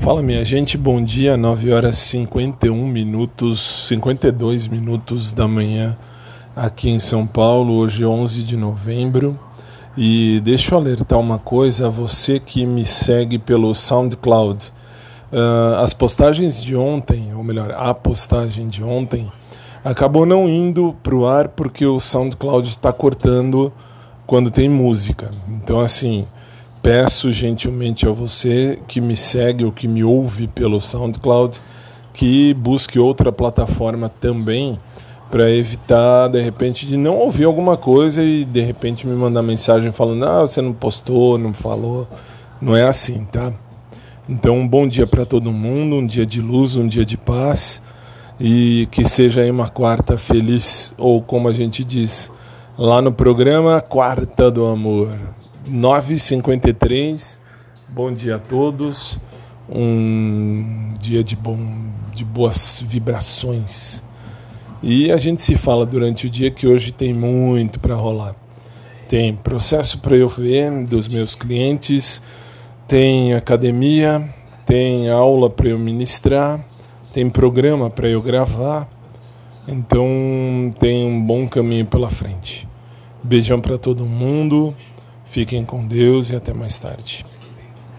Fala minha gente, bom dia, 9 horas 51 minutos, 52 minutos da manhã aqui em São Paulo, hoje 11 de novembro. E deixa eu alertar uma coisa a você que me segue pelo SoundCloud. Uh, as postagens de ontem, ou melhor, a postagem de ontem, acabou não indo para o ar porque o SoundCloud está cortando quando tem música. Então, assim, Peço gentilmente a você que me segue ou que me ouve pelo SoundCloud que busque outra plataforma também para evitar de repente de não ouvir alguma coisa e de repente me mandar mensagem falando: "Ah, você não postou, não falou". Não é assim, tá? Então, um bom dia para todo mundo, um dia de luz, um dia de paz e que seja aí uma quarta feliz ou como a gente diz lá no programa, quarta do amor. 9h53. Bom dia a todos. Um dia de, bom, de boas vibrações. E a gente se fala durante o dia que hoje tem muito para rolar. Tem processo para eu ver dos meus clientes, tem academia, tem aula para eu ministrar, tem programa para eu gravar. Então tem um bom caminho pela frente. Beijão para todo mundo. Fiquem com Deus e até mais tarde.